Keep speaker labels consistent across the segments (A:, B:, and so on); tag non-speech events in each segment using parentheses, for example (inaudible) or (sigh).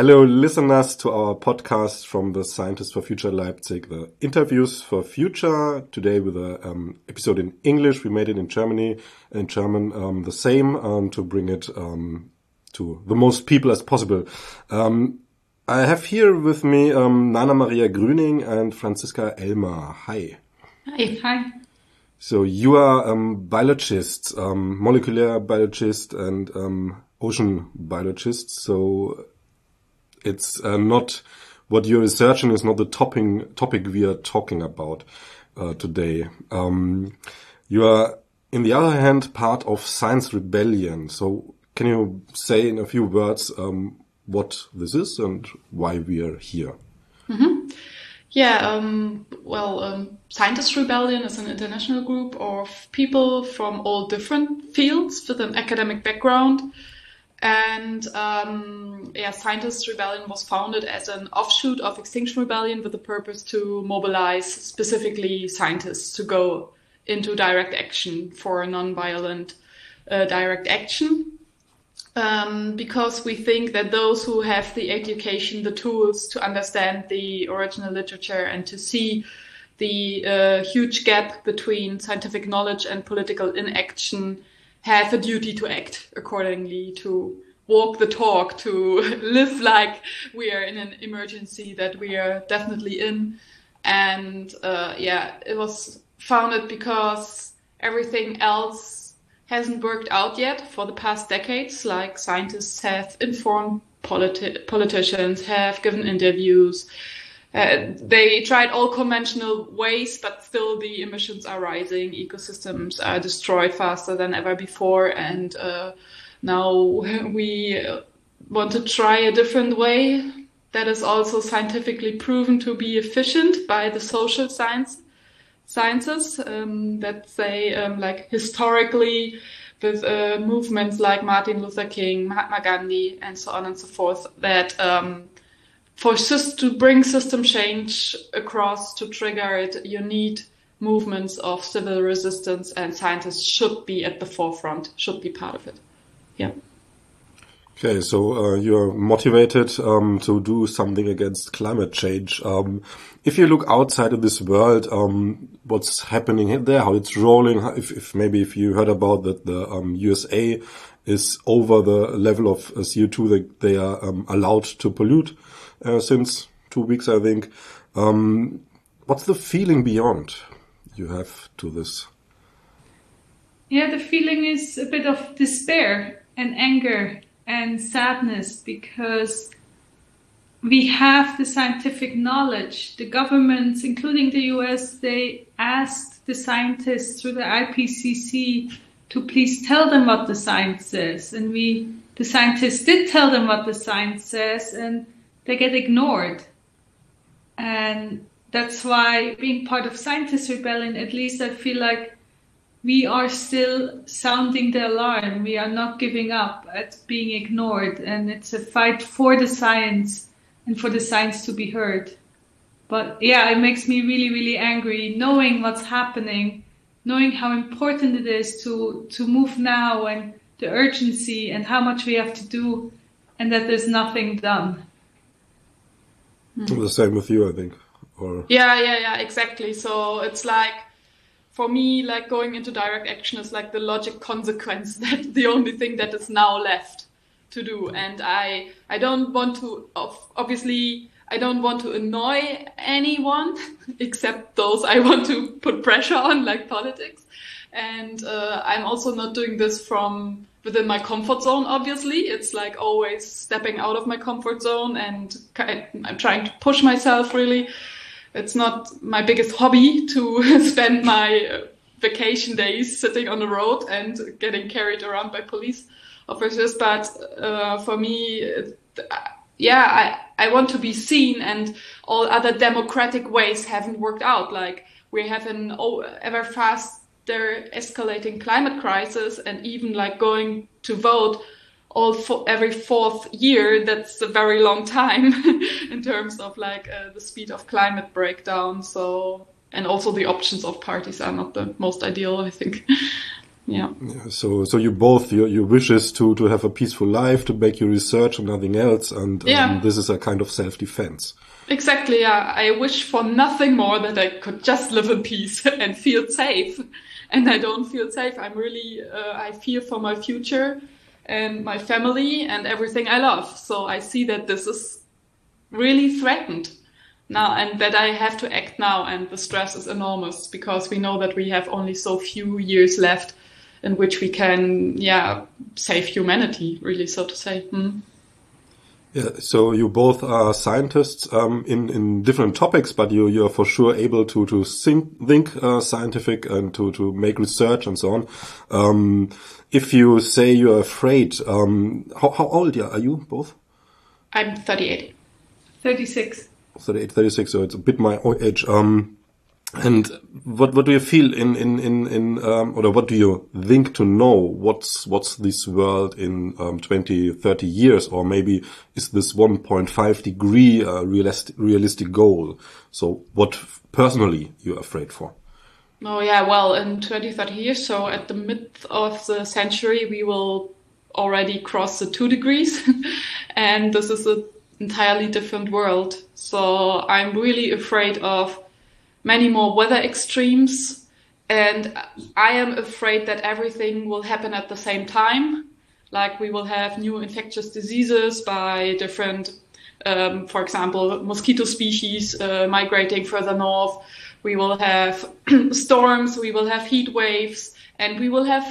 A: Hello, listeners to our podcast from the Scientists for Future Leipzig, the interviews for future. Today with an um, episode in English. We made it in Germany, in German, um, the same, um, to bring it um, to the most people as possible. Um, I have here with me um, Nana Maria Grüning and Franziska Elmer. Hi.
B: Hi. Hi.
A: So you are um, biologists, um, molecular biologist and um, ocean biologist. So it's uh, not what you're researching is not the topic topic we are talking about uh, today. Um, you are, in the other hand, part of Science Rebellion. So, can you say in a few words um, what this is and why we are here?
B: Mm -hmm. Yeah, um, well, um, Scientist Rebellion is an international group of people from all different fields with an academic background and um, yeah, Scientists Rebellion was founded as an offshoot of Extinction Rebellion with the purpose to mobilize specifically scientists to go into direct action for non-violent uh, direct action. Um, because we think that those who have the education, the tools to understand the original literature and to see the uh, huge gap between scientific knowledge and political inaction have a duty to act accordingly, to walk the talk, to (laughs) live like we are in an emergency that we are definitely in. And uh, yeah, it was founded because everything else hasn't worked out yet for the past decades. Like scientists have informed politi- politicians, have given interviews, uh, they tried all conventional ways, but still the emissions are rising. Ecosystems are destroyed faster than ever before, and uh, now (laughs) we want to try a different way that is also scientifically proven to be efficient by the social science sciences um, that say um, like historically with uh, movements like Martin Luther King, Mahatma Gandhi, and so on and so forth that um, for to bring system change across to trigger it, you need movements of civil resistance, and scientists should be at the forefront, should be part of it. Yeah.
A: Okay, so uh, you're motivated um, to do something against climate change. Um, if you look outside of this world, um, what's happening there, how it's rolling, if, if, maybe if you heard about that the USA um, is over the level of uh, CO2 that they are um, allowed to pollute uh, since two weeks, I think. Um, what's the feeling beyond you have to this?
C: Yeah, the feeling is a bit of despair and anger and sadness because we have the scientific knowledge. The governments, including the US, they asked the scientists through the IPCC to please tell them what the science says. And we, the scientists did tell them what the science says. And they get ignored. And that's why being part of Scientist Rebellion, at least I feel like we are still sounding the alarm. We are not giving up at being ignored. And it's a fight for the science and for the science to be heard. But yeah, it makes me really, really angry knowing what's happening, knowing how important it is to, to move now and the urgency and how much we have to do and that there's nothing done.
A: Mm. The same with you, I think. Or
B: yeah, yeah, yeah, exactly. So it's like for me, like going into direct action is like the logic consequence. (laughs) That the only thing that is now left to do, and I I don't want to obviously I don't want to annoy anyone (laughs) except those I want to put pressure on, like politics. And uh, I'm also not doing this from within my comfort zone, obviously. It's like always stepping out of my comfort zone and I'm trying to push myself really. It's not my biggest hobby to (laughs) spend my vacation days sitting on the road and getting carried around by police officers. But uh, for me, yeah, I, I want to be seen and all other democratic ways haven't worked out. Like we have an ever faster escalating climate crisis and even like going to vote all for every fourth year, that's a very long time (laughs) in terms of like uh, the speed of climate breakdown. So, and also the options of parties are not the most ideal, I think. (laughs) yeah.
A: yeah. So, so you both your your wish is to to have a peaceful life, to make your research and nothing else, and
B: Yeah.
A: um, this is a kind of self defense.
B: Exactly. Yeah. I wish for nothing more that I could just live in peace (laughs) and feel safe. And I don't feel safe. I'm really, uh, I fear for my future and my family and everything I love. So I see that this is really threatened now and that I have to act now. And the stress is enormous because we know that we have only so few years left in which we can, yeah, save humanity, really, so to say. Hmm.
A: Yeah, so you both are scientists um, in in different topics, but you you are for sure able to to think think uh, scientific and to to make research and so on. Um, if you say you are afraid, um, how how old are you both?
B: I'm 38.
C: 36.
A: 38, 36, so it's a bit my age. Um, and what what do you feel in in in in um, or what do you think to know what's what's this world in um, 20 30 years or maybe is this 1.5 degree a realistic realistic goal so what personally you're afraid for
B: Oh yeah, well, in 2030 years, so at the mid of the century, we will already cross the two degrees, (laughs) and this is an entirely different world. So I'm really afraid of many more weather extremes, and I am afraid that everything will happen at the same time. Like we will have new infectious diseases by different, um, for example, mosquito species uh, migrating further north. We will have (clears throat) storms, we will have heat waves, and we will have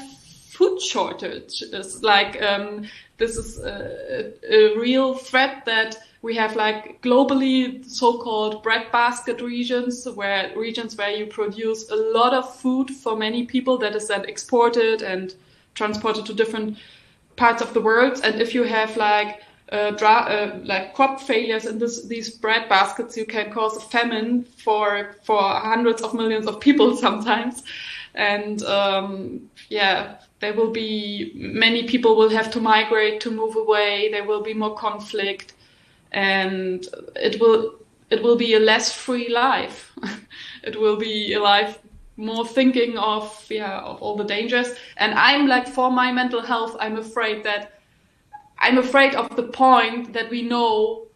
B: food shortages. Like um, this is a, a real threat that we have like globally so-called breadbasket regions where regions where you produce a lot of food for many people that is then exported and transported to different parts of the world. And if you have like uh, uh, like crop failures in this, these bread baskets, you can cause a famine for for hundreds of millions of people (laughs) sometimes. And um, yeah, there will be many people will have to migrate to move away. There will be more conflict, and it will it will be a less free life. (laughs) it will be a life more thinking of yeah of all the dangers. And I'm like for my mental health, I'm afraid that I'm afraid of the point that we know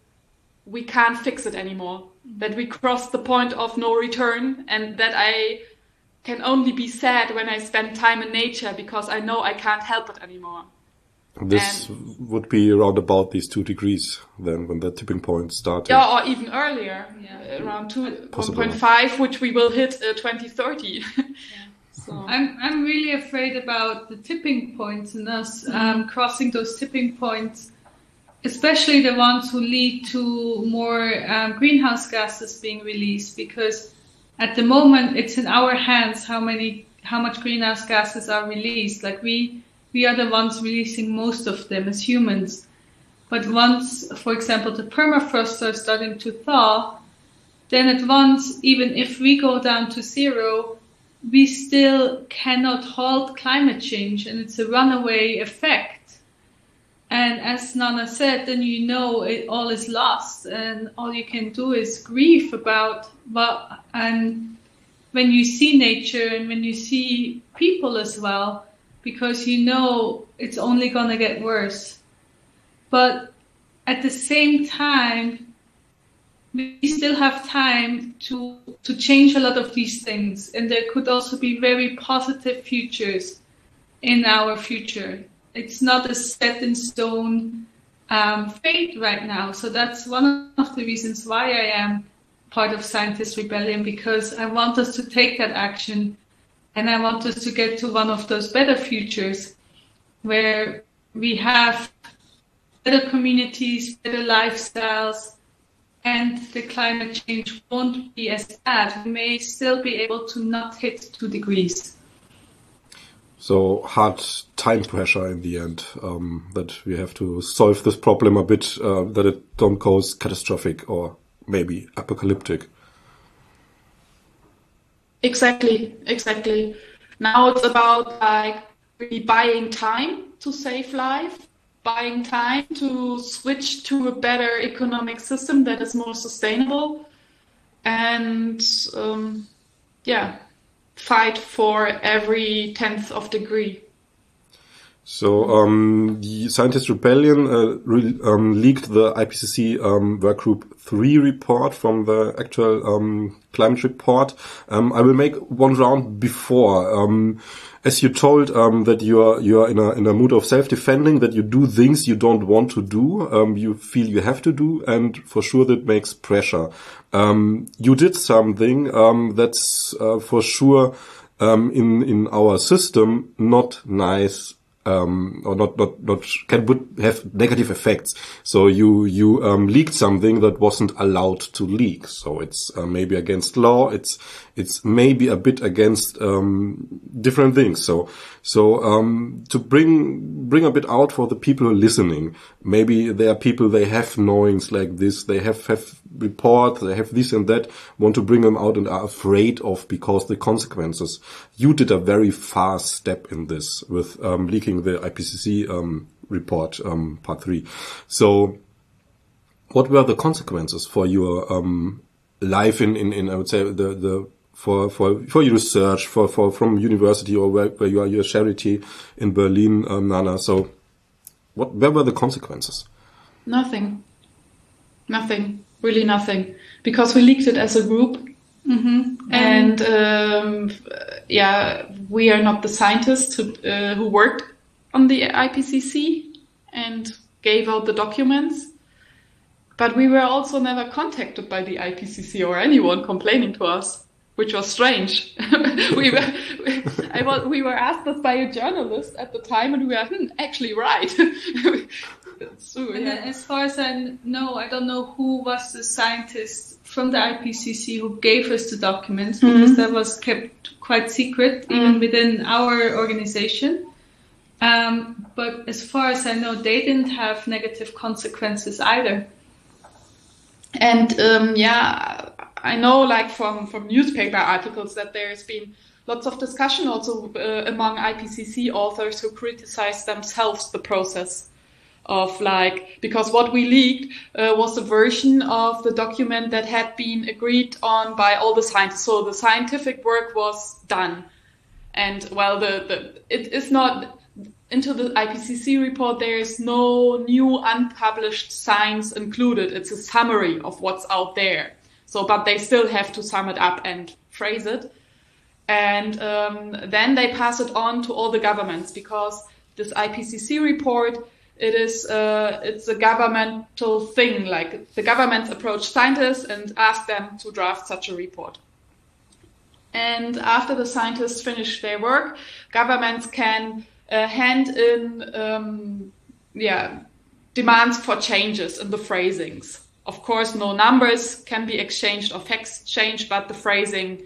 B: we can't fix it anymore. That we crossed the point of no return and that I can only be sad when I spend time in nature because I know I can't help it anymore.
A: this would be around about these two degrees then when the tipping point started
B: Yeah, or even earlier,
C: Yeah.
B: around two, 1.5, which we will hit uh, 2030. (laughs) so,
C: I'm, I'm really afraid about the tipping points and us um, crossing those tipping points, especially the ones who lead to more um, greenhouse gases being released. Because at the moment, it's in our hands how many, how much greenhouse gases are released. Like we, we are the ones releasing most of them as humans. But once, for example, the permafrost are starting to thaw, then at once, even if we go down to zero, we still cannot halt climate change and it's a runaway effect. And as Nana said, then you know it all is lost and all you can do is grieve about what, and when you see nature and when you see people as well, because you know it's only gonna get worse. But at the same time, we still have time to to change a lot of these things and there could also be very positive futures in our future. It's not a set in stone um, fate right now. So that's one of the reasons why i am part of scientist rebellion because i want us to take that action and i want us to get to one of those better futures where we have better communities better lifestyles and the climate change won't be as bad. We may still be able to not hit two degrees.
A: So hard time pressure in the end um, that we have to solve this problem a bit uh, that it don't cause catastrophic or maybe apocalyptic.
B: Exactly, exactly. Now it's about like really buying time to save life buying time to switch to a better economic system that is more sustainable and um, yeah fight for every tenth of degree
A: so um, the Scientist Rebellion uh, re um, leaked the IPCC um, Workgroup 3 report from the actual um, climate report. Um, I will make one round before. Um, as you told that you're you're in a in a mood of self-defending, that you do things you don't want to do, you feel you have to do, and for sure that makes pressure. you did something that's uh, for sure in in our system not nice um, or not, not, not can would have negative effects. So you you um, leaked something that wasn't allowed to leak. So it's uh, maybe against law. It's it's maybe a bit against um, different things. So so um, to bring bring a bit out for the people listening, maybe there are people they have knowings like this, they have have reports, they have this and that, want to bring them out and are afraid of because the consequences. You did a very fast step in this with um, leaking the IPCC um, report um, part three. So what were the consequences for your um, life in, in, in I would say the the for for for your research for for from university or where, where you are your charity in Berlin, um, Nana. So, what where were the consequences?
B: Nothing, nothing, really nothing, because we leaked it as a group, mm-hmm. and um, yeah, we are not the scientists who uh, who worked on the IPCC and gave out the documents. But we were also never contacted by the IPCC or anyone complaining to us which was strange. (laughs) we were (laughs) I was, we were asked this by a journalist at the time, and we were hmm, actually right. (laughs)
C: true, yeah. as far as I know, I don't know who was the scientist from the IPCC who gave us the documents mm-hmm. because that was kept quite secret mm-hmm. even within our organization. Um, but as far as I know, they didn't have negative consequences either.
B: And um, yeah, I know, like from from newspaper articles, that there's been lots of discussion also uh, among IPCC authors who criticize themselves the process of like because what we leaked uh, was a version of the document that had been agreed on by all the scientists. So the scientific work was done, and well, the, the it is not into the IPCC report. There is no new unpublished science included. It's a summary of what's out there. So, but they still have to sum it up and phrase it. And um, then they pass it on to all the governments because this IPCC report, it is uh, it's a governmental thing. Like the governments approach scientists and ask them to draft such a report. And after the scientists finish their work, governments can uh, hand in um, yeah demands for changes in the phrasings of course, no numbers can be exchanged or facts changed, but the phrasing,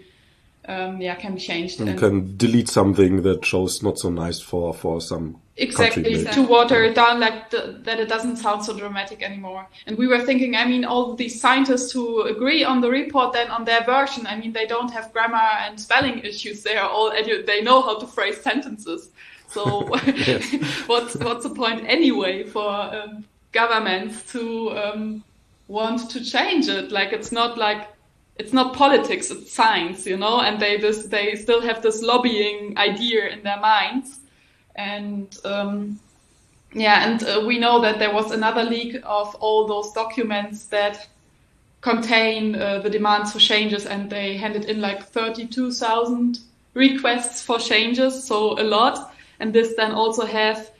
B: um, yeah, can be changed.
A: You can delete something that shows not so nice for for some.
B: Exactly to water it down, like the, that it doesn't sound so dramatic anymore. And we were thinking, I mean, all these scientists who agree on the report, then on their version, I mean, they don't have grammar and spelling issues. They are all they know how to phrase sentences. So (laughs) (laughs) what's what's the point anyway for um, governments to um, want to change it. Like it's not like it's not politics, it's science, you know, and they just they still have this lobbying idea in their minds. And um, yeah, and uh, we know that there was another leak of all those documents that contain uh, the demands for changes, and they handed in like 32,000 requests for changes, so a lot. And this then also has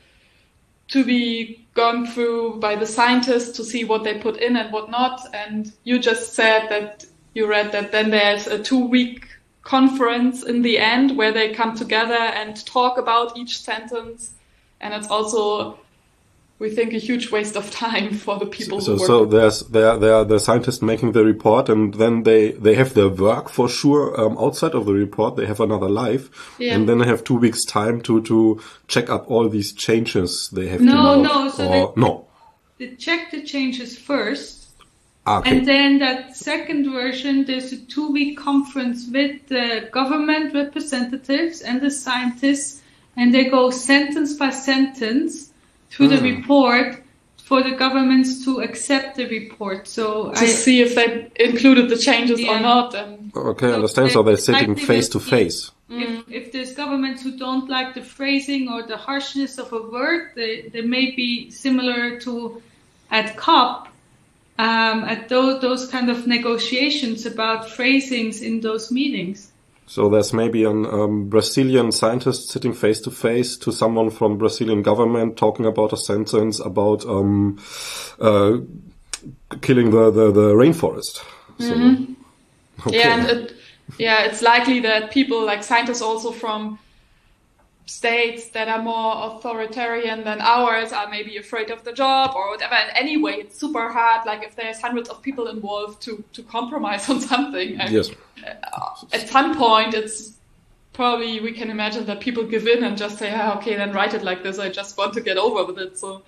B: to be gone through by the scientists to see what they put in and what not. And you just said that you read that then there's a two week conference in the end where they come together and talk about each sentence. And it's also we think a huge waste of time for the people.
A: So, so there's there there are the scientists making the report, and then they they have their work for sure um, outside of the report. They have another life, yeah. and then they have two weeks time to to check up all these changes they have.
C: No, no, so
A: or, they, no.
C: They check the changes first.
A: Ah, okay.
C: And then that second version, there's a two week conference with the government representatives and the scientists, and they go sentence by sentence to the report for the governments to accept the report. So
B: to
C: I,
B: see if they included the changes or not. And
A: Okay, I
C: So
A: understand. So they're sitting
C: likely
A: face to face.
C: if, if there's governments who don't like the phrasing or the harshness of a word, they, they may be similar to at COP, um, at those, those kind of negotiations about phrasings in those meetings.
A: So there's maybe an um, Brazilian scientist sitting face to face to someone from Brazilian government talking about a sentence about um, uh, killing the, the, the rainforest. So, okay.
B: yeah, and it, yeah, it's likely that people like scientists also from states that are more authoritarian than ours are maybe afraid of the job or whatever. And anyway, it's super hard. Like if there's hundreds of people involved to to compromise (laughs) on something. And
A: yes.
B: at some point it's probably we can imagine that people give in and just say ah, okay then write it like this i just want to get over with it so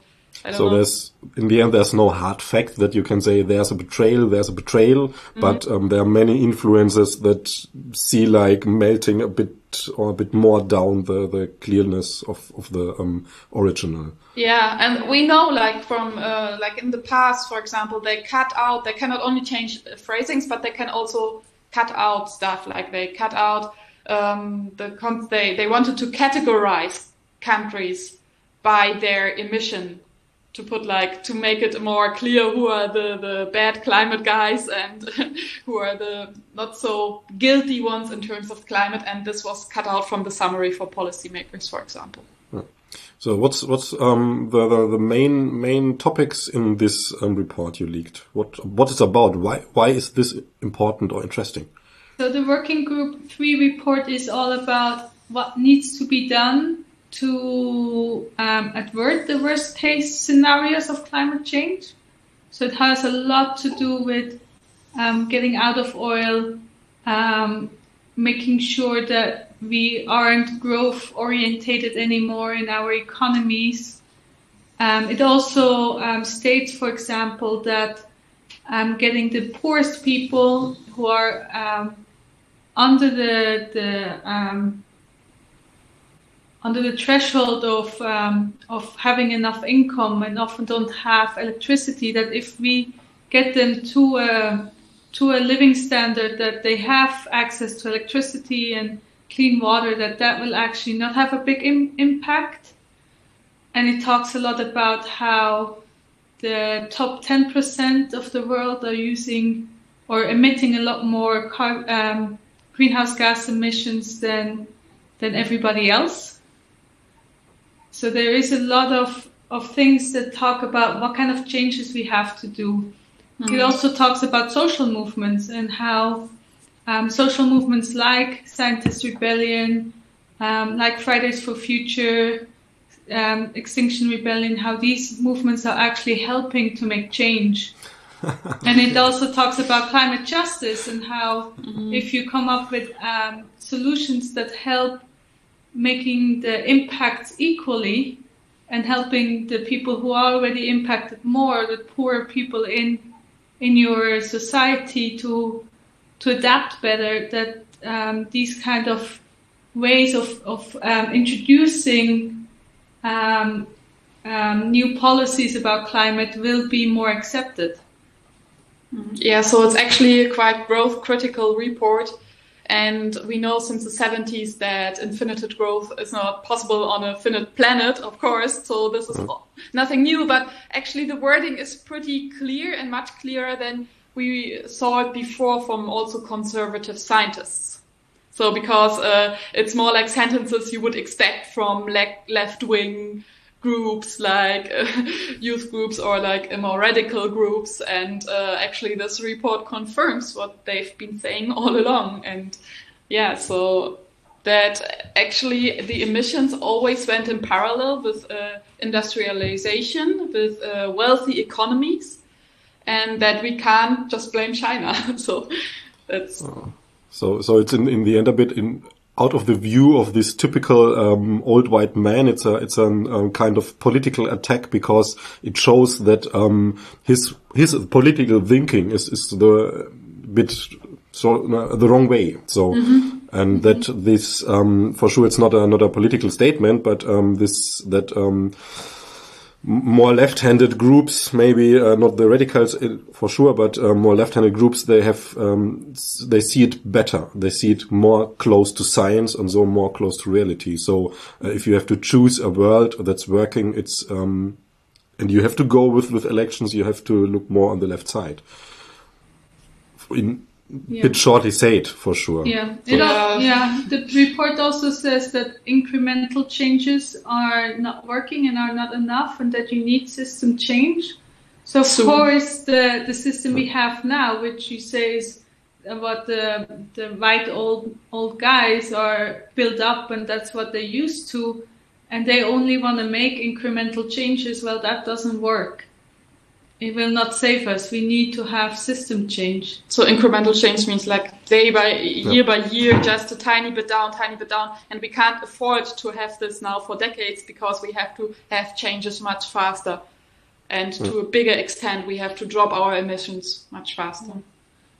A: So
B: know.
A: there's, in the end, there's no hard fact that you can say there's a betrayal, there's a betrayal, but um, there are many influences that see like melting a bit or a bit more down the, the clearness of, of the um, original.
B: yeah and we know like from uh, like in the past for example they cut out they cannot only change phrasings but they can also cut out stuff. Like they cut out um, the con- they they wanted to categorize countries by their emission to put like to make it more clear who are the the bad climate guys and (laughs) who are the not so guilty ones in terms of climate and this was cut out from the summary for policymakers for example
A: So what's what's um, the, the the main main topics in this um, report you leaked? What what is about? Why why is this important or interesting?
C: So the working group three report is all about what needs to be done to um, avert the worst case scenarios of climate change. So it has a lot to do with um, getting out of oil, um, making sure that we aren't growth orientated anymore in our economies. Um, it also um, states, for example, that um, getting the poorest people who are under the the under the threshold of um, of having enough income and often don't have electricity. That if we get them to a to a living standard that they have access to electricity and clean water, that that will actually not have a big Im- impact. And it talks a lot about how the top 10% of the world are using or emitting a lot more car, um, greenhouse gas emissions than than everybody else. So there is a lot of, of things that talk about what kind of changes we have to do. It also talks about social movements and how um, social movements like Scientist Rebellion, um, like Fridays for Future, um, Extinction Rebellion, how these movements are actually helping to make change. (laughs) and it also talks about climate justice and how if you come up with um, solutions that help making the impacts equally and helping the people who are already impacted more, the poorer people in in your society to to adapt better, that um, these kind of ways of, of um, introducing um, um, new policies about climate will be more accepted.
B: Yeah, so it's actually a quite growth critical report. And we know since the 70s that infinite growth is not possible on a finite planet, of course. So this is nothing new, but actually the wording is pretty clear and much clearer than we saw it before from also conservative scientists. So because uh, it's more like sentences you would expect from le- left-wing groups like uh, (laughs) youth groups or like more radical groups. And uh, actually this report confirms what they've been saying (laughs) all along. And yeah so that actually the emissions always went in parallel with uh, industrialization with uh, wealthy economies and that we can't just blame china. (laughs) So that's
A: So, so it's in, in the end a bit in out of the view of this typical um, old white man. It's a it's a um, kind of political attack because it shows that um, his his political thinking is is the bit so uh, the wrong way. So, and that this um, for sure it's not a not a political statement, but um, this that. More left-handed groups, maybe uh, not the radicals for sure, but uh, more left-handed groups, they have um, they see it better. They see it more close to science and so more close to reality. So uh, if you have to choose a world that's working, it's um, and you have to go with with elections. You have to look more on the left side. In yeah. bit shortly said for sure.
C: Yeah, yeah. yeah. The report also says that incremental changes are not working and are not enough, and that you need system change. So of so, course, the the system we have now, which you say is what the the white old old guys are built up, and that's what they're used to, and they only want to make incremental changes. Well, that doesn't work it will not save us. We need to have system change.
B: So incremental change means like day by year yeah. by year, just a tiny bit down, tiny bit down, and we can't afford to have this now for decades because we have to have changes much faster, and yeah. to a bigger extent, we have to drop our emissions much faster.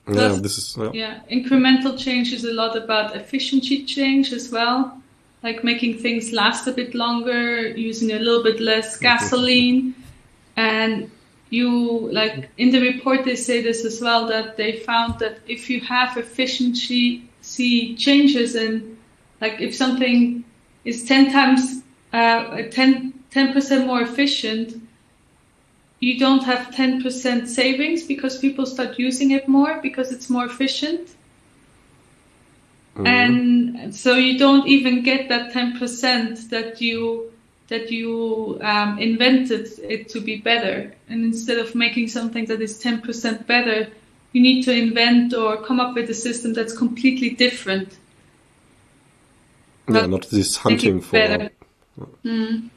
A: Yeah, this is
C: yeah. yeah. Incremental change is a lot about efficiency change as well, like making things last a bit longer, using a little bit less mm-hmm. gasoline, and you like in the report they say this as well that they found that if you have efficiency see changes and like if something is 10 times uh, 10 percent more efficient you don't have 10% savings because people start using it more because it's more efficient mm-hmm. and so you don't even get that 10% that you that you um, invented it to be better. And instead of making something that is 10% better, you need to invent or come up with a system that's completely different.
A: Yeah, not this hunting for. Mm.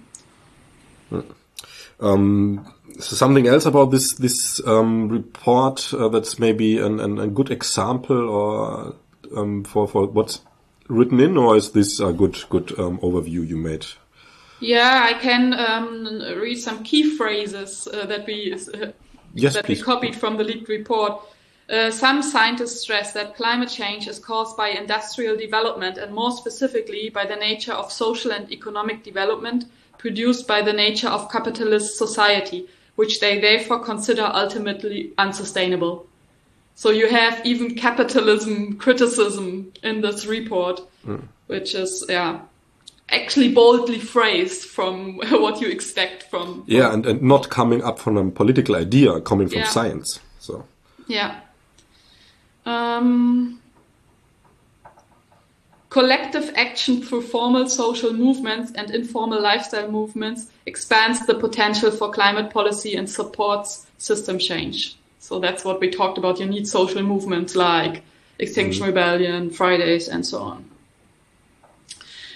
A: Um, so something else about this this um, report uh, that's maybe an, an, a good example or um, for for what's written in, or is this a good good um, overview you made?
B: Yeah, I can um, read some key phrases uh, that we uh, yes, that please. we copied from the leaked report. Uh, some scientists stress that climate change is caused by industrial development and more specifically by the nature of social and economic development produced by the nature of capitalist society, which they therefore consider ultimately unsustainable. So you have even capitalism criticism in this report, mm. which is, yeah, actually boldly phrased from (laughs) what you expect from,
A: yeah and, and not coming up from a political idea coming from yeah. science so.
B: Yeah. Um, collective action through formal social movements and informal lifestyle movements expands the potential for climate policy and supports system change. So that's what we talked about. You need social movements like extinction mm rebellion fridays and so on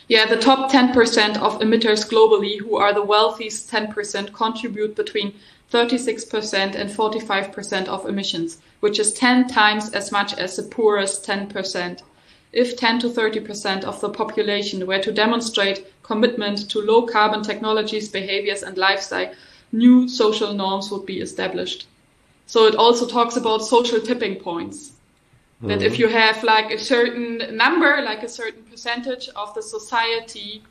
B: yeah, the top 10% of emitters globally, who are the wealthiest 10%, contribute between 36% and 45% of emissions, which is 10 times as much as the poorest 10%. If 10 to 30% of the population were to demonstrate commitment to low carbon technologies, behaviors, and lifestyle, new social norms would be established. So it also talks about social tipping points. That if mm-hmm. you have like a certain number, like a certain percentage of the society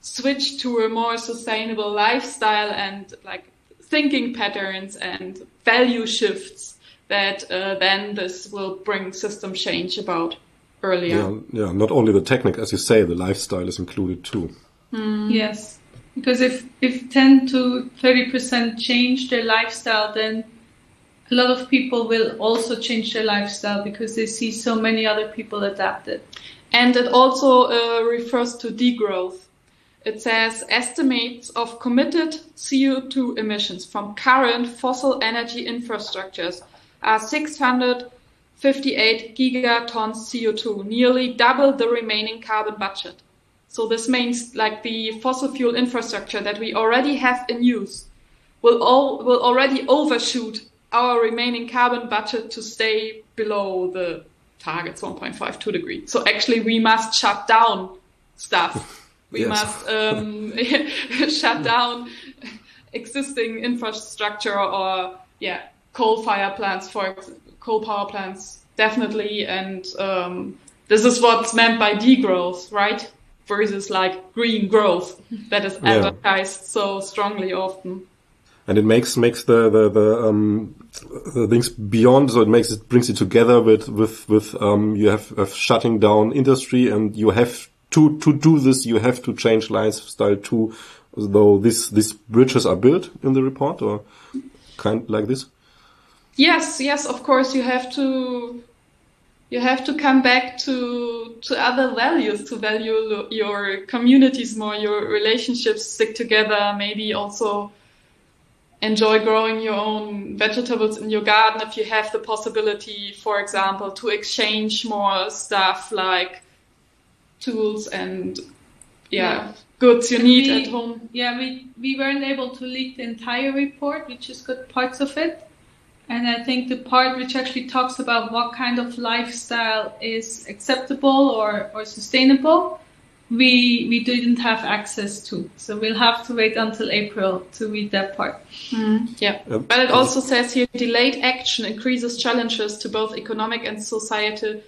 B: switch to a more sustainable lifestyle and like thinking patterns and value shifts, that uh, then this will bring system change about earlier.
A: Yeah, yeah, not only the technique, as you say, the lifestyle is included too.
C: Mm. Yes, because if if ten to thirty percent change their lifestyle, then a lot of people will also change their lifestyle because they see so many other people adapted.
B: And it also uh, refers to degrowth. It says estimates of committed CO2 emissions from current fossil energy infrastructures are 658 gigatons CO2, nearly double the remaining carbon budget. So this means like the fossil fuel infrastructure that we already have in use will all will already overshoot our remaining carbon budget to stay below the targets 1.52 degree. So actually we must shut down stuff. (laughs) We yes. must um, (laughs) shut down existing infrastructure or yeah, coal fire plants for coal power plants definitely. And um, this is what's meant by degrowth, right? versus like green growth that is advertised yeah. so strongly often.
A: And it makes makes the the, the um the things beyond so it makes it brings it together with with with um you have, have shutting down industry and you have to to do this you have to change lifestyle too. Though this these bridges are built in the report or kind like this?
B: Yes yes of course you have to you have to come back to to other values to value your communities more your relationships stick together maybe also enjoy growing your own vegetables in your garden if you have the possibility for example to exchange more stuff like tools and yeah, yeah. goods you and need
C: we,
B: at home.
C: yeah we we weren't able to leak the entire report. Which is good parts of it. And I think the part which actually talks about what kind of lifestyle is acceptable or, or sustainable, we we didn't have access to. So we'll have to wait until April to read that part.
B: Mm, yeah. Yep. But it also says here delayed action increases challenges to both economic and societal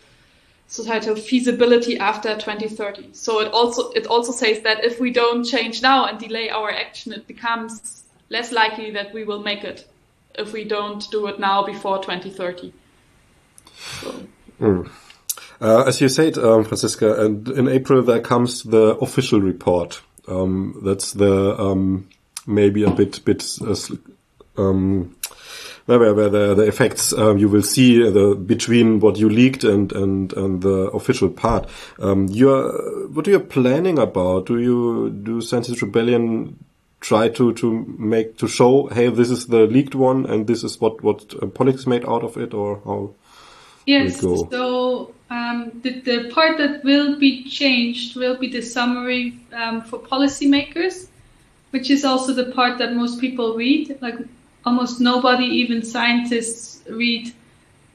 B: societal feasibility after 2030. So it also it also says that if we don't change now and delay our action, it becomes less likely that we will make it if we don't do it now before 2030. So.
A: Mm. Uh, as you said, um, Franziska, and in April there comes the official report. Um, that's the um, maybe a bit bit uh, um, where, where the, the effects um, you will see the between what you leaked and and, and the official part. Um, you're what are you planning about? Do you do Scientist Rebellion try to to make to show hey this is the leaked one and this is what what uh, politics made out of it or how
C: yes so um, the, the part that will be changed will be the summary um, for policymakers which is also the part that most people read. Like almost nobody even scientists read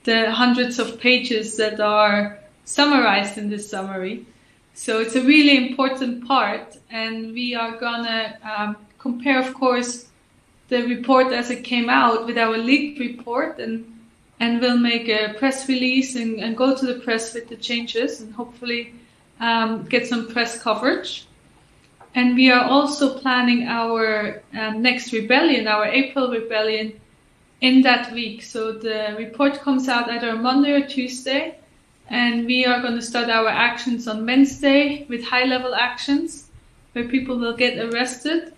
C: the hundreds of pages that are summarized in this summary. So it's a really important part and we are gonna um, compare, of course, the report as it came out with our leaked report and and we'll make a press release and, and go to the press with the changes and hopefully um, get some press coverage. And we are also planning our um, next rebellion, our April rebellion, in that week. So the report comes out either Monday or Tuesday, and we are going to start our actions on Wednesday with high level actions where people will get arrested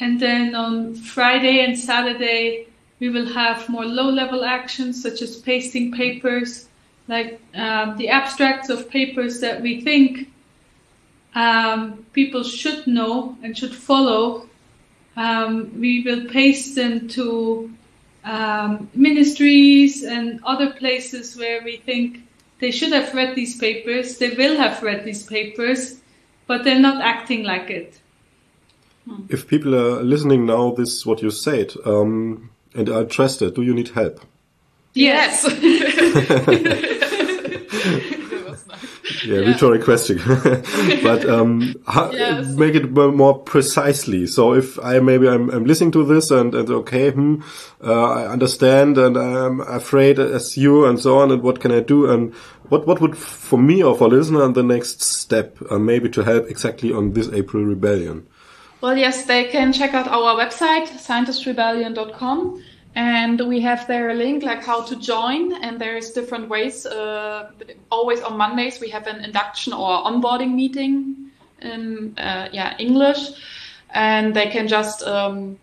C: and then on Friday and Saturday, we will have more low level actions such as pasting papers, like um, the abstracts of papers that we think um, people should know and should follow. Um, we will paste them to um, ministries and other places where we think they should have read these papers, they will have read these papers, but they're not acting like it.
A: If people are listening now, this is what you said, um, and are interested, do you need help?
B: Yes. (laughs) (laughs)
A: yeah, yeah, rhetoric question. (laughs) but um, yes. make it more precisely. So if I maybe I'm, I'm listening to this and, and okay, hmm, uh, I understand and I'm afraid as you and so on, and what can I do? And what what would for me or for listener the next step uh, maybe to help exactly on this April rebellion?
B: Well, yes, they can check out our website, scientistrebellion.com. And we have there a link like how to join, and there's different ways. Uh, always on Mondays we have an induction or onboarding meeting in uh, yeah English, and they can just um,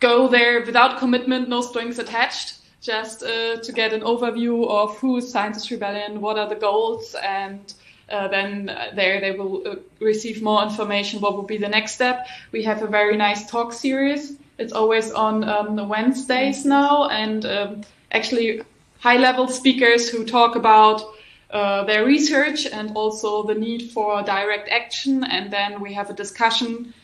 B: go there without commitment, no strings attached, just uh, to get an overview of who is Scientist Rebellion, what are the goals, and uh, then uh, there they will uh, receive more information what will be the next step. We have a very nice talk series. It's always on um, Wednesdays now, and um, actually high level speakers who talk about uh, their research and also the need for direct action. And then we have a discussion.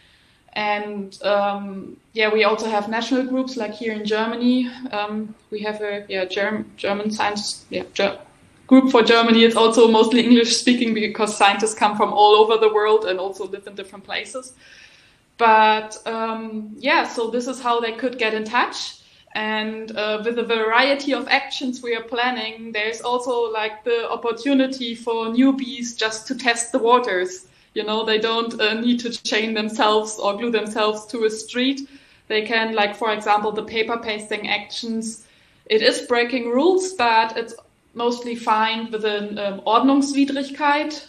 B: And um, yeah, we also have national groups like here in Germany. Um, we have a yeah Germ- German science yeah. Ger- group for Germany. It's also mostly English speaking because scientists come from all over the world and also live in different places. But um, yeah, so this is how they could get in touch. And uh, with a variety of actions we are planning, there's also like the opportunity for newbies just to test the waters. You know, they don't uh, need to chain themselves or glue themselves to a street. They can, like, for example, the paper pasting actions. It is breaking rules, but it's mostly fine within um, Ordnungswidrigkeit.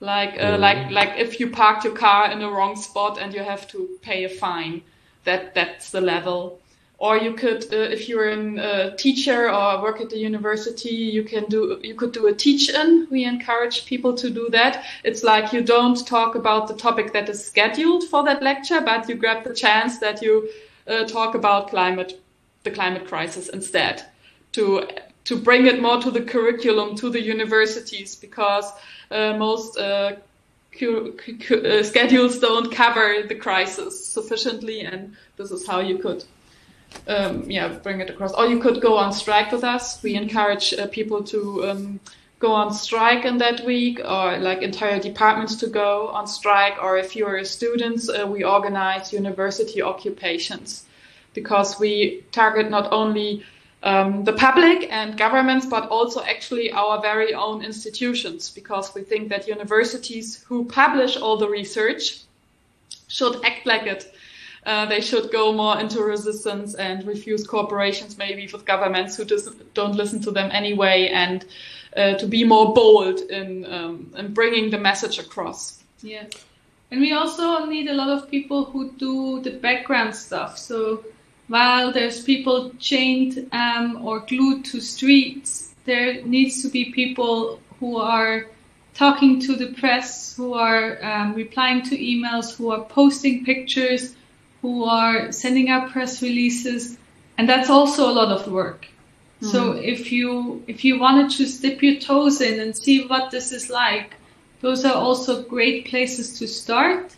B: Like, uh, mm. like, like if you parked your car in the wrong spot and you have to pay a fine, that that's the level or you could uh, if you're a teacher or work at the university you can do you could do a teach in we encourage people to do that it's like you don't talk about the topic that is scheduled for that lecture but you grab the chance that you uh, talk about climate the climate crisis instead to to bring it more to the curriculum to the universities because uh, most uh, uh, schedules don't cover the crisis sufficiently and this is how you could um, yeah, bring it across. Or you could go on strike with us. We encourage uh, people to um, go on strike in that week, or like entire departments to go on strike. Or if you're students, uh, we organize university occupations because we target not only um, the public and governments, but also actually our very own institutions, because we think that universities who publish all the research should act like it uh, they should go more into resistance and refuse corporations, maybe with governments who just don't listen to them anyway and uh, to be more bold in, um, in bringing the message across.
C: Yeah. And we also need a lot of people who do the background stuff. So while there's people chained um, or glued to streets, there needs to be people who are talking to the press, who are um, replying to emails, who are posting pictures, who are sending out press releases, and that's also a lot of work. Mm. So if you if you want to just dip your toes in and see what this is like, those are also great places to start.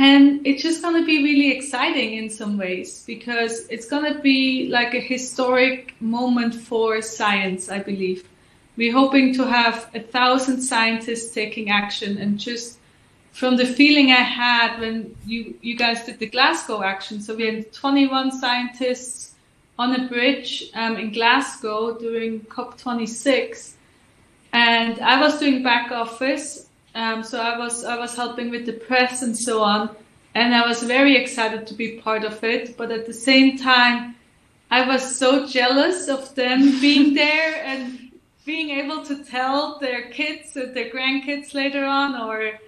C: And it's just going to be really exciting in some ways because it's going to be like a historic moment for science, I believe. We're hoping to have a thousand scientists taking action and just from the feeling I had when you, you guys did the Glasgow action. So we had 21 scientists on a bridge um, in Glasgow during COP26. And I was doing back office. Um, so I was, I was helping with the press and so on. And I was very excited to be part of it. But at the same time, I was so jealous of them (laughs) being there and being able to tell their kids or their grandkids later on or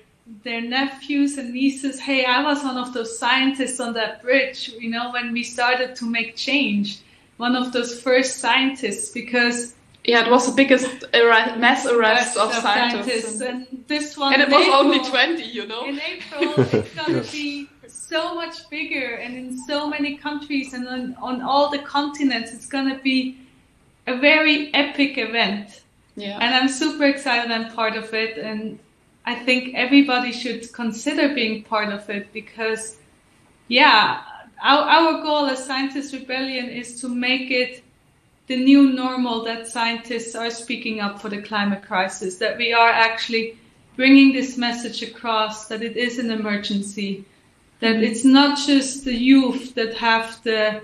C: their nephews and nieces, hey, I was one of those scientists on that bridge, you know, when we started to make change, one of those first scientists, because
B: yeah, it was the biggest mass arrest of, of scientists.
C: scientists. And this one,
B: and it was April, only 20, you know.
C: In April, (laughs) it's going to be so much bigger, and in so many countries and on, on all the continents, it's going to be a very epic event. Yeah. And I'm super excited I'm part of it, and I think everybody should consider being part of it because, yeah, our, our goal as Scientist Rebellion is to make it the new normal that scientists are speaking up for the climate crisis, that we are actually bringing this message across that it is an emergency, that mm-hmm. it's not just the youth that have the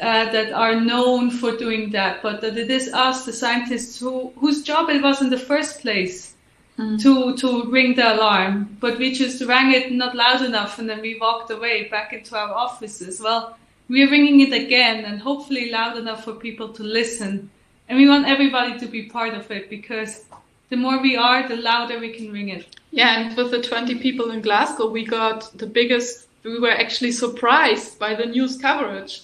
C: uh, that are known for doing that, but that it is us, the scientists, who, whose job it was in the first place mm. to to ring the alarm, but we just rang it not loud enough, and then we walked away back into our offices. Well, we're ringing it again, and hopefully loud enough for people to listen. And we want everybody to be part of it because the more we are, the louder we can ring it.
B: Yeah, and with the 20 people in Glasgow, we got the biggest. We were actually surprised by the news coverage.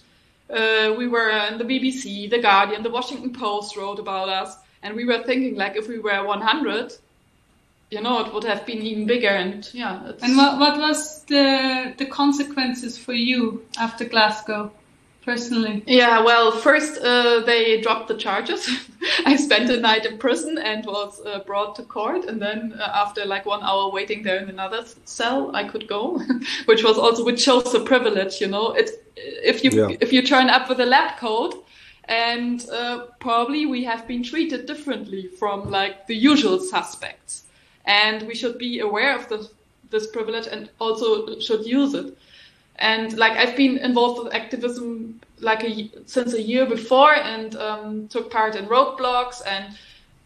B: Uh, we were in the BBC, the Guardian, the Washington Post wrote about us, and we were thinking like if we were 100, you know, it would have been even bigger. And yeah.
C: And what what was the the consequences for you after Glasgow? Personally.
B: Yeah, well, first uh, they dropped the charges. (laughs) I spent a night in prison and was uh, brought to court, and then uh, after like one hour waiting there in another cell, I could go, (laughs) which was also which shows the privilege. You know, it if you yeah. if you turn up with a lab coat, and uh, probably we have been treated differently from like the usual suspects and we should be aware of this, this privilege and also should use it. And like I've been involved with activism like a, since a year before and um, took part in roadblocks and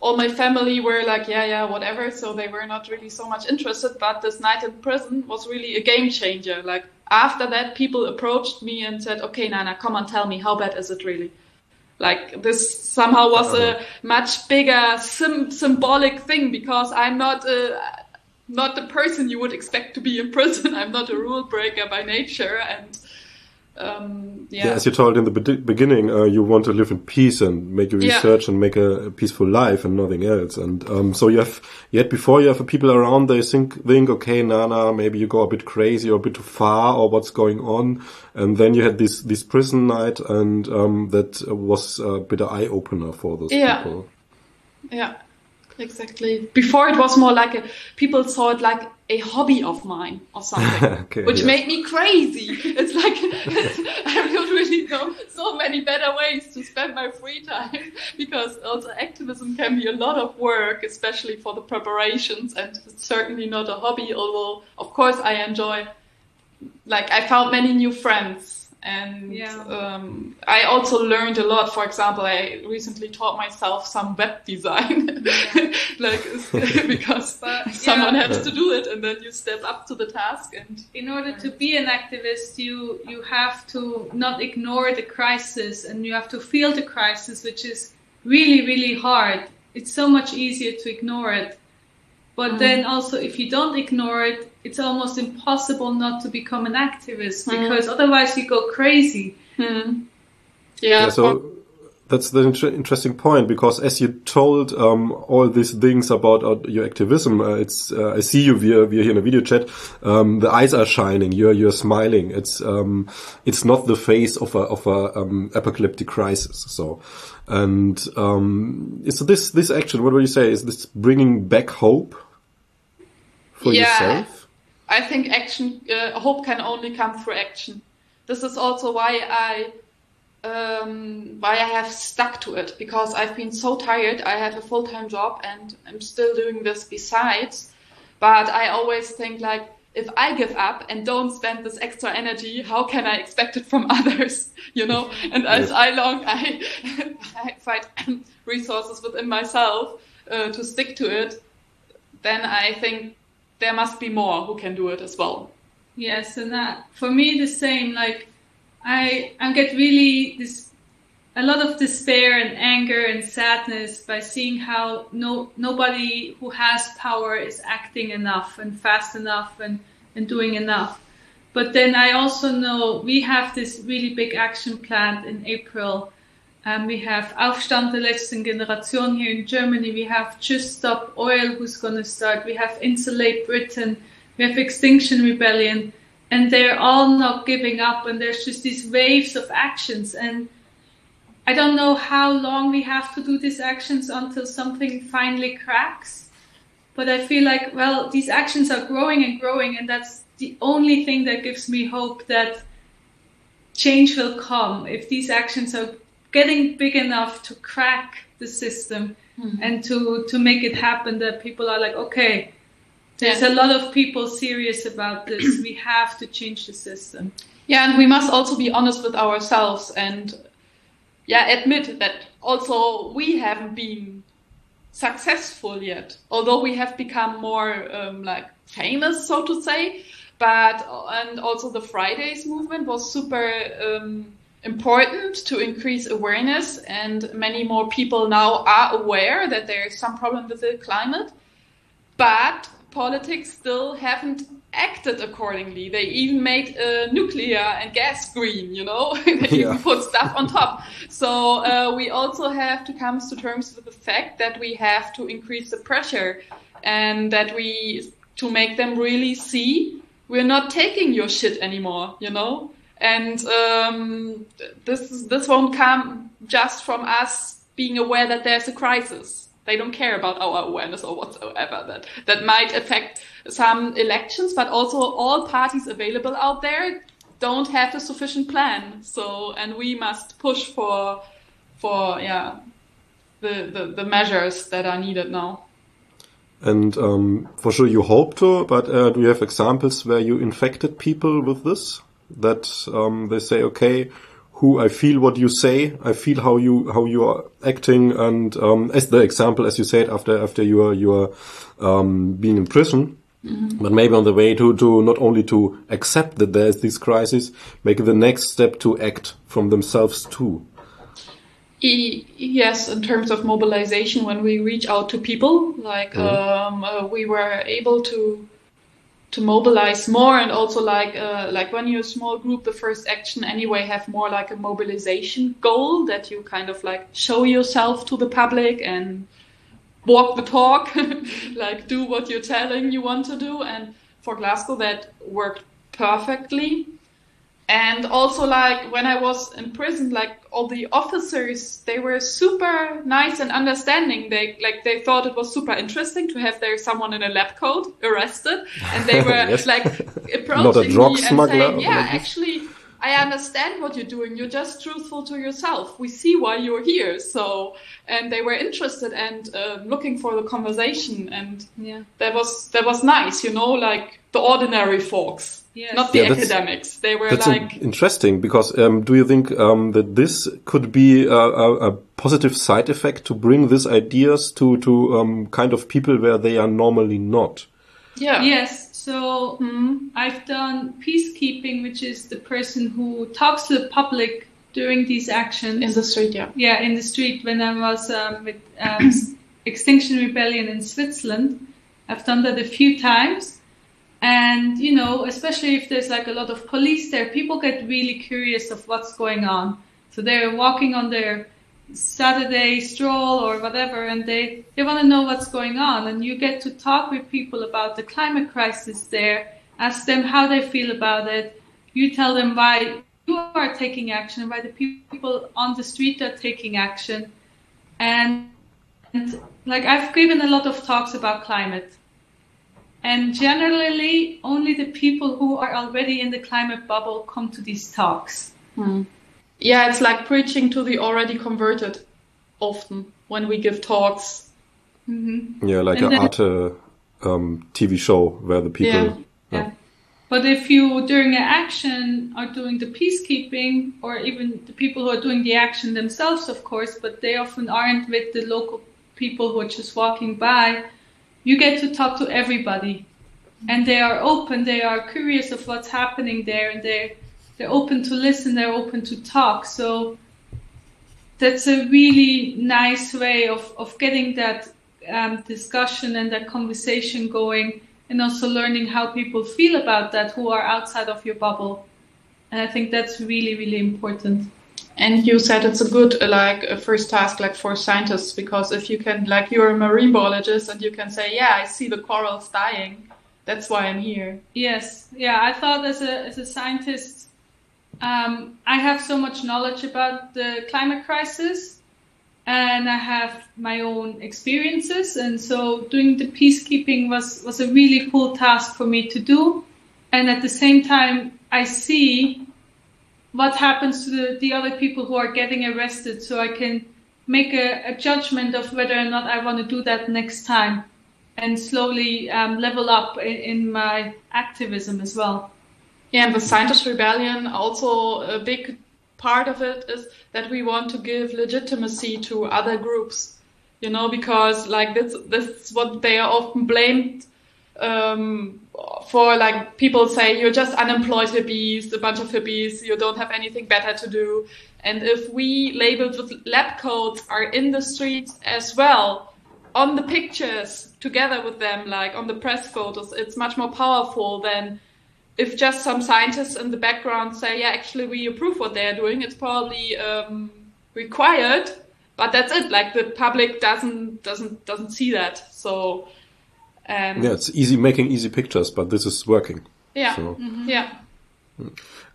B: all my family were like, yeah, yeah, whatever. So they were not really so much interested. But this night in prison was really a game changer. Like after that, people approached me and said, okay, Nana, come on, tell me, how bad is it really? Like this somehow was a uh-huh. much bigger sim- symbolic thing because I'm not a, not the person you would expect to be in prison. (laughs) I'm not a rule breaker by nature, and um, yeah.
A: yeah. As you told in the be beginning, uh, you want to live in peace and make your research yeah. and make a, a, peaceful life and nothing else. And um, so you have yet before you have people around, they think think okay, Nana, maybe you go a bit crazy or a bit too far or what's going on. And then you had this this prison night, and um, that was a bit of eye opener for those
B: yeah.
A: people.
B: Yeah. Exactly. Before it was more like a, people saw it like a hobby of mine or something, (laughs) okay, which yeah. made me crazy. (laughs) It's like it's, (laughs) I don't really know so many better ways to spend my free time because also activism can be a lot of work, especially for the preparations, and it's certainly not a hobby. Although, of course, I enjoy. Like I found many new friends and yeah. um, I also learned a lot. For example, I recently taught myself some web design, yeah. (laughs) like (laughs) because but, someone yeah. has to do it, and then you step up to the task. And
C: in order to be an activist, you you have to not ignore the crisis, and you have to feel the crisis, which is really really hard. It's so much easier to ignore it, but mm. then also if you don't ignore it, it's almost impossible not to become an activist mm. because otherwise you go crazy.
B: Mm.
A: Yeah. yeah. So that's the inter interesting point because as you told um, all these things about uh, your activism, uh, it's uh, I see you via via here in a video chat. Um, the eyes are shining. You're you're smiling. It's um, it's not the face of a of a um, apocalyptic crisis. So, and um, is this this action? What would you say? Is this bringing back hope for
B: yeah.
A: yourself?
B: I think action, uh, hope can only come through action. This is also why I, um, why I have stuck to it because I've been so tired. I have a full time job and I'm still doing this besides. But I always think like, if I give up and don't spend this extra energy, how can I expect it from (laughs) others? You know, and as I long I, (laughs) I find resources within myself uh, to stick to it, then I think there must be more who can do it as well.
C: Yes, and that for me the same. Like I I get really this a lot of despair and anger and sadness by seeing how no nobody who has power is acting enough and fast enough and, and doing enough. But then I also know we have this really big action plan in April um, we have Aufstand der letzten Generation here in Germany. We have Just Stop Oil, who's going to start. We have Insulate Britain. We have Extinction Rebellion. And they're all not giving up. And there's just these waves of actions. And I don't know how long we have to do these actions until something finally cracks. But I feel like, well, these actions are growing and growing. And that's the only thing that gives me hope that change will come. If these actions are getting big enough to crack the system mm-hmm. and to to make it happen that people are like okay there's yeah. a lot of people serious about this (clears throat) we have to change the system
B: yeah and we must also be honest with ourselves and yeah admit that also we haven't been successful yet although we have become more um, like famous so to say but and also the fridays movement was super um, important to increase awareness and many more people now are aware that there is some problem with the climate but politics still haven't acted accordingly. They even made uh, nuclear and gas green you know (laughs) they yeah. even put stuff on top. So uh, we also have to come to terms with the fact that we have to increase the pressure and that we to make them really see we're not taking your shit anymore you know and um, this this won't come just from us being aware that there's a crisis. They don't care about our awareness or whatsoever. That that might affect some elections, but also all parties available out there don't have a sufficient plan. So, and we must push for for yeah the the, the measures that are needed now.
A: And um, for sure, you hope to, but uh, do you have examples where you infected people with this? That um, they say, okay, who I feel what you say. I feel how you how you are acting, and um, as the example, as you said, after after you are you are um, being in prison. Mm-hmm. But maybe on the way to, to not only to accept that there is this crisis, make the next step to act from themselves too.
B: Yes, in terms of mobilization, when we reach out to people, like mm. um, uh, we were able to to mobilize more, and also like uh, like when you're a small group, the first action anyway have more like a mobilization goal that you kind of like show yourself to the public and walk the talk, (laughs) like do what you're telling you want to do, and for Glasgow that worked perfectly and also like when i was in prison like all the officers they were super nice and understanding they like they thought it was super interesting to have there someone in a lab coat arrested and they (laughs) were yes. like (laughs) approaching me and saying yeah actually I understand what you're doing. You're just truthful to yourself. We see why you're here. So, and they were interested and uh, looking for the conversation, and yeah, that was that was nice. You know, like the ordinary folks, yes. not the yeah, academics. They were
A: that's
B: like
A: interesting because um, do you think um, that this could be a, a, a, positive side effect to bring these ideas to to um, kind of people where they are normally not?
C: Yeah. Yes so mm, I've done peacekeeping, which is the person who talks to the public during these actions
B: in the street. Yeah,
C: yeah, in the street. When I was um, with um, (clears throat) Extinction Rebellion in Switzerland, I've done that a few times. And you know, especially if there's like a lot of police there, people get really curious of what's going on. So they're walking on their Saturday stroll or whatever, and they, they want to know what's going on. And you get to talk with people about the climate crisis there, ask them how they feel about it. You tell them why you are taking action, why the people on the street are taking action. And, and like I've given a lot of talks about climate. And generally, only the people who are already in the climate bubble come to these talks.
B: Hmm. Yeah, it's like preaching to the already converted often when we give talks.
A: Mm-hmm. Yeah, like an art um, TV show where the people.
C: Yeah, yeah. But if you during an action are doing the peacekeeping, or even the people who are doing the action themselves, of course, but they often aren't with the local people who are just walking by, you get to talk to everybody. And they are open, they are curious of what's happening there, and they they're open to listen, they're open to talk. So that's a really nice way of, of getting that um, discussion and that conversation going and also learning how people feel about that who are outside of your bubble. And I think that's really, really important.
B: And you said it's a good like a first task like for scientists because if you can like you're a marine biologist and you can say yeah I see the corals dying that's why I'm here.
C: Yes, yeah. I thought as a as a scientist um, I have so much knowledge about the climate crisis and I have my own experiences. And so doing the peacekeeping was, was a really cool task for me to do. And at the same time, I see what happens to the, the other people who are getting arrested so I can make a, a judgment of whether or not I want to do that next time and slowly um, level up in, in my activism as well.
B: Yeah, and the scientist rebellion also a big part of it is that we want to give legitimacy to other groups, you know, because like this this is what they are often blamed um, for. Like people say you're just unemployed hippies, a bunch of hippies, you don't have anything better to do. And if we labeled with lab coats are in the streets as well, on the pictures together with them, like on the press photos, it's much more powerful than if just some scientists in the background say, yeah, actually we approve what they're doing, it's probably um, required, but that's it. Like the public doesn't doesn't doesn't see that. So
A: um, yeah, it's easy making easy pictures, but this is working.
B: Yeah, so. yeah.
A: Hmm.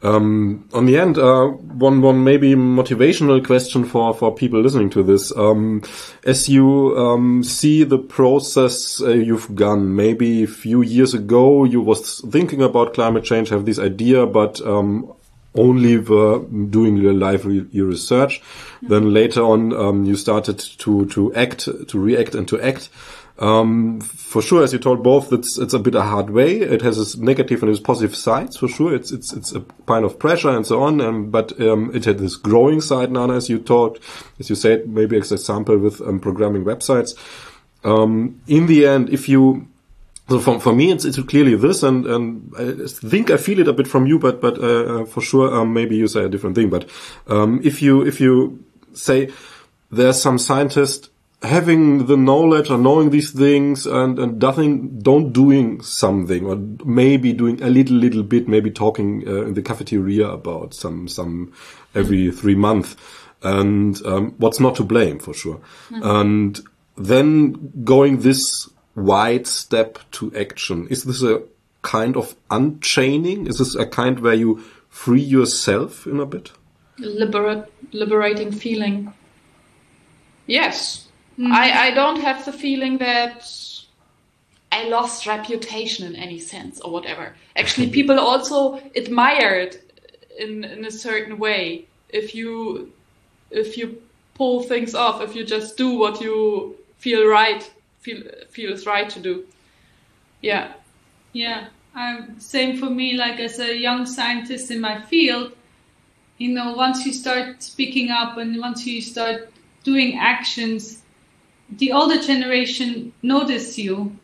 A: Um, on the end, uh, one one maybe motivational question for for people listening to this. Um, as you um, see the process uh, you've gone, maybe a few years ago you was thinking about climate change, have this idea, but um, only were doing your life your research. Mm -hmm. Then later on, um, you started to to act, to react, and to act. Um, for sure, as you told both, it's it's a bit a hard way. It has its negative and its positive sides. For sure, it's it's it's a kind of pressure and so on. Um, but um, it had this growing side, Nana, as you talked, as you said, maybe as example with um, programming websites. Um, in the end, if you so for, for me, it's, it's clearly this, and, and I think I feel it a bit from you, but but uh, uh, for sure, maybe you say a different thing. But um, if you if you say there's some scientist having the knowledge or knowing these things and, and nothing, don't doing something or maybe doing a little, little bit, maybe talking uh, in the cafeteria about some, some every three months and um, what's not to blame for sure. Mm -hmm. And then going this wide step to action, is this a kind of unchaining? Is this a kind where you free yourself in a bit?
B: Liberate, liberating feeling. Yes, Mm. I, I don't have the feeling that I lost reputation in any sense or whatever. Actually, (laughs) people also admire it in, in a certain way. If you, if you pull things off, if you just do what you feel right, feel, feels right to do. Yeah.
C: Yeah. Um, same for me, like as a young scientist in my field, you know, once you start speaking up and once you start doing actions, the older generation notice you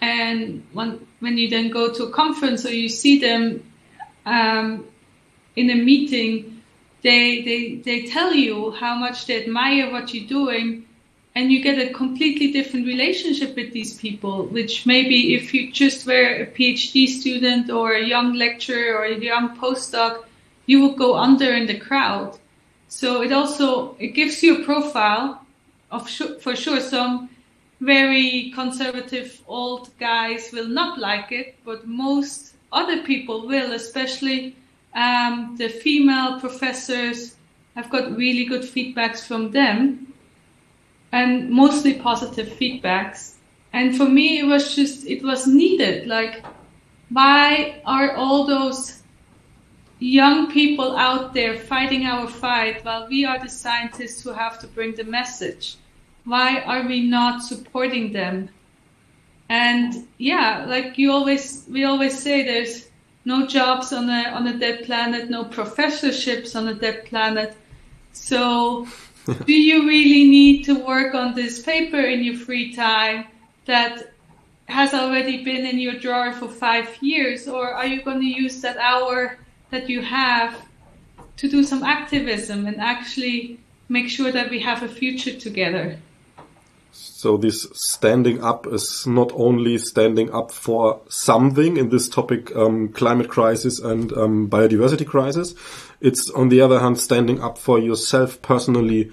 C: and when, when you then go to a conference or you see them um, in a meeting they, they they tell you how much they admire what you're doing and you get a completely different relationship with these people which maybe if you just were a phd student or a young lecturer or a young postdoc you would go under in the crowd. So it also it gives you a profile of for sure some very conservative old guys will not like it, but most other people will, especially um, the female professors. I've got really good feedbacks from them and mostly positive feedbacks. And for me, it was just, it was needed. Like, why are all those young people out there fighting our fight while we are the scientists who have to bring the message. Why are we not supporting them? And yeah, like you always, we always say there's no jobs on a, on a dead planet, no professorships on a dead planet. So (laughs) do you really need to work on this paper in your free time that has already been in your drawer for five years? Or are you going to use that hour that you have to do some activism and actually make sure that we have a future together.
A: So this standing up is not only standing up for something in this topic, um, climate crisis and um, biodiversity crisis. It's on the other hand standing up for yourself personally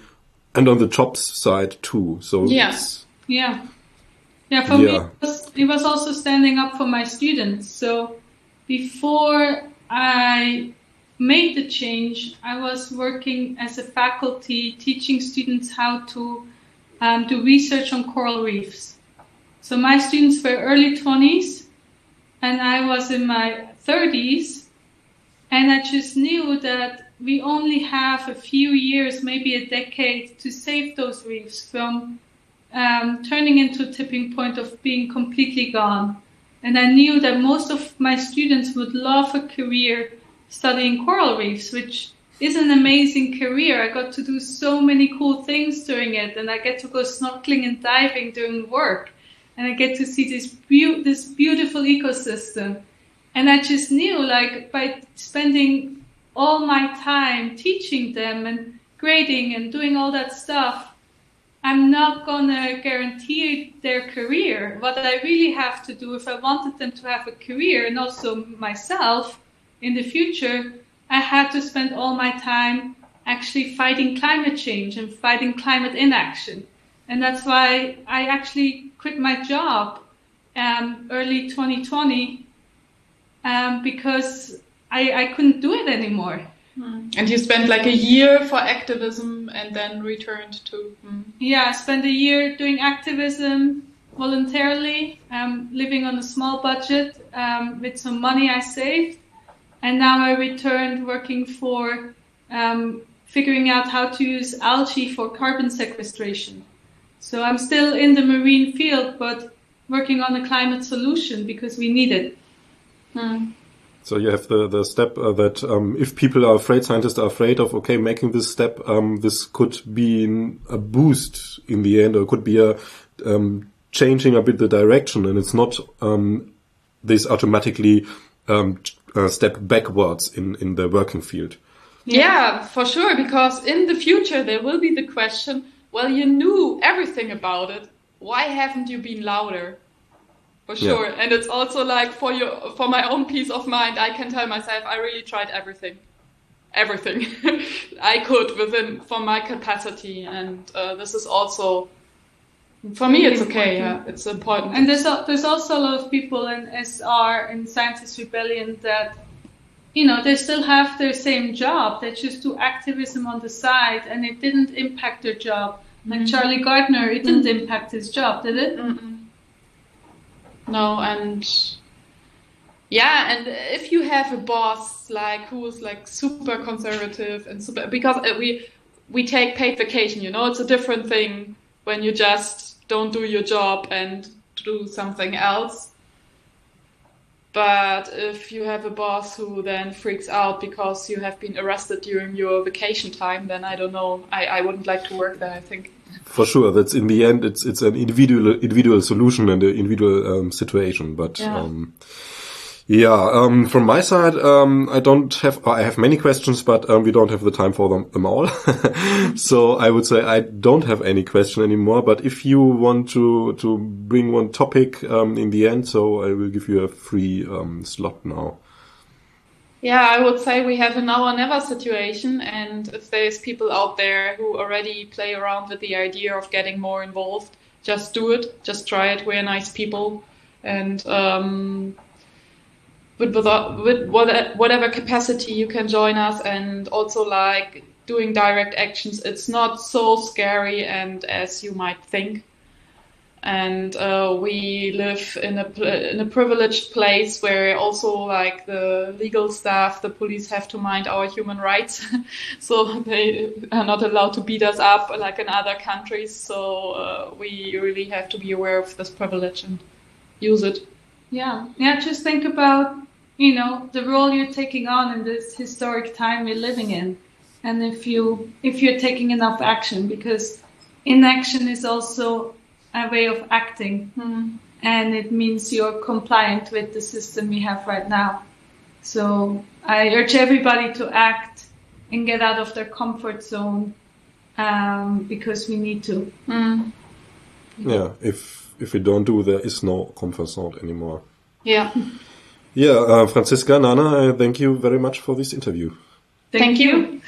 A: and on the jobs side too. So
C: yes, yeah, yeah. For yeah. me, it was, it was also standing up for my students. So before I made the change, I was working as a faculty teaching students how to um, do research on coral reefs. So my students were early 20s and I was in my 30s and I just knew that we only have a few years, maybe a decade to save those reefs from um, turning into a tipping point of being completely gone. And I knew that most of my students would love a career studying coral reefs, which is an amazing career. I got to do so many cool things during it, and I get to go snorkeling and diving during work, and I get to see this be- this beautiful ecosystem. And I just knew, like, by spending all my time teaching them and grading and doing all that stuff, I'm not gonna guarantee their career. What I really have to do, if I wanted them to have a career and also myself in the future, I had to spend all my time actually fighting climate change and fighting climate inaction. And that's why I actually quit my job um, early 2020 um, because I, I couldn't do it anymore.
B: Hmm. And you spent like a year for activism and then returned to.
C: Hmm. Yeah, I spent a year doing activism voluntarily, um, living on a small budget um, with some money I saved. And now I returned working for um, figuring out how to use algae for carbon sequestration. So I'm still in the marine field, but working on a climate solution because we need it.
B: Hmm.
A: So you have the the step uh, that um, if people are afraid, scientists are afraid of, okay, making this step, um, this could be a boost in the end, or could be a um, changing a bit the direction, and it's not um, this automatically um, uh, step backwards in in the working field.
B: Yeah, for sure, because in the future there will be the question, well, you knew everything about it. Why haven't you been louder? For
A: Yeah.
B: sure. And it's also like for your for my own peace of mind, I can tell myself I really tried everything. Everything (laughs) I could within from my capacity and uh, this is also for me it's okay, yeah. It's important.
C: And there's al- there's also a lot of people in SR in Scientist Rebellion that you know they still have their same job. They just do activism on the side, and it didn't impact their job. Like Charlie Gardner, it didn't impact his job, did it?
B: Mm-mm. No, and yeah, and if you have a boss like who is like super conservative and super because uh, we we take paid vacation, you know, it's a different thing when you just don't do your job and do something else. But if you have a boss who then freaks out because you have been arrested during your vacation time, then I don't know. I, I wouldn't like to work there, I think.
A: For sure, that's in the end, it's it's an individual individual solution and an individual um, situation. But
B: Yeah.
A: um, yeah, um, from my side, um, I don't have I have many questions, but um, we don't have the time for them, them all. (laughs) so I would say I don't have any question anymore. But if you want to to bring one topic um, in the end, so I will give you a free um, slot now.
B: Yeah, I would say we have a now or never situation, and if there's people out there who already play around with the idea of getting more involved, just do it, just try it. We're nice people, and um, with, with, with whatever capacity you can join us, and also like doing direct actions, it's not so scary and as you might think and uh, we live in a in a privileged place where also like the legal staff, the police have to mind our human rights, (laughs) so they are not allowed to beat us up like in other countries. So uh, we really have to be aware of this privilege and use it.
C: Yeah, yeah. Just think about you know the role you're taking on in this historic time we're living in, and if you if you're taking enough action, because inaction is also a way of acting, and it means you're compliant with the system we have right now. So I urge everybody to act and get out of their comfort zone um, because we need to.
A: Yeah, if if we don't do, there is no comfort zone anymore.
B: Yeah.
A: Yeah, uh, Franziska, Nana, I thank you very much for this interview.
B: Thank you.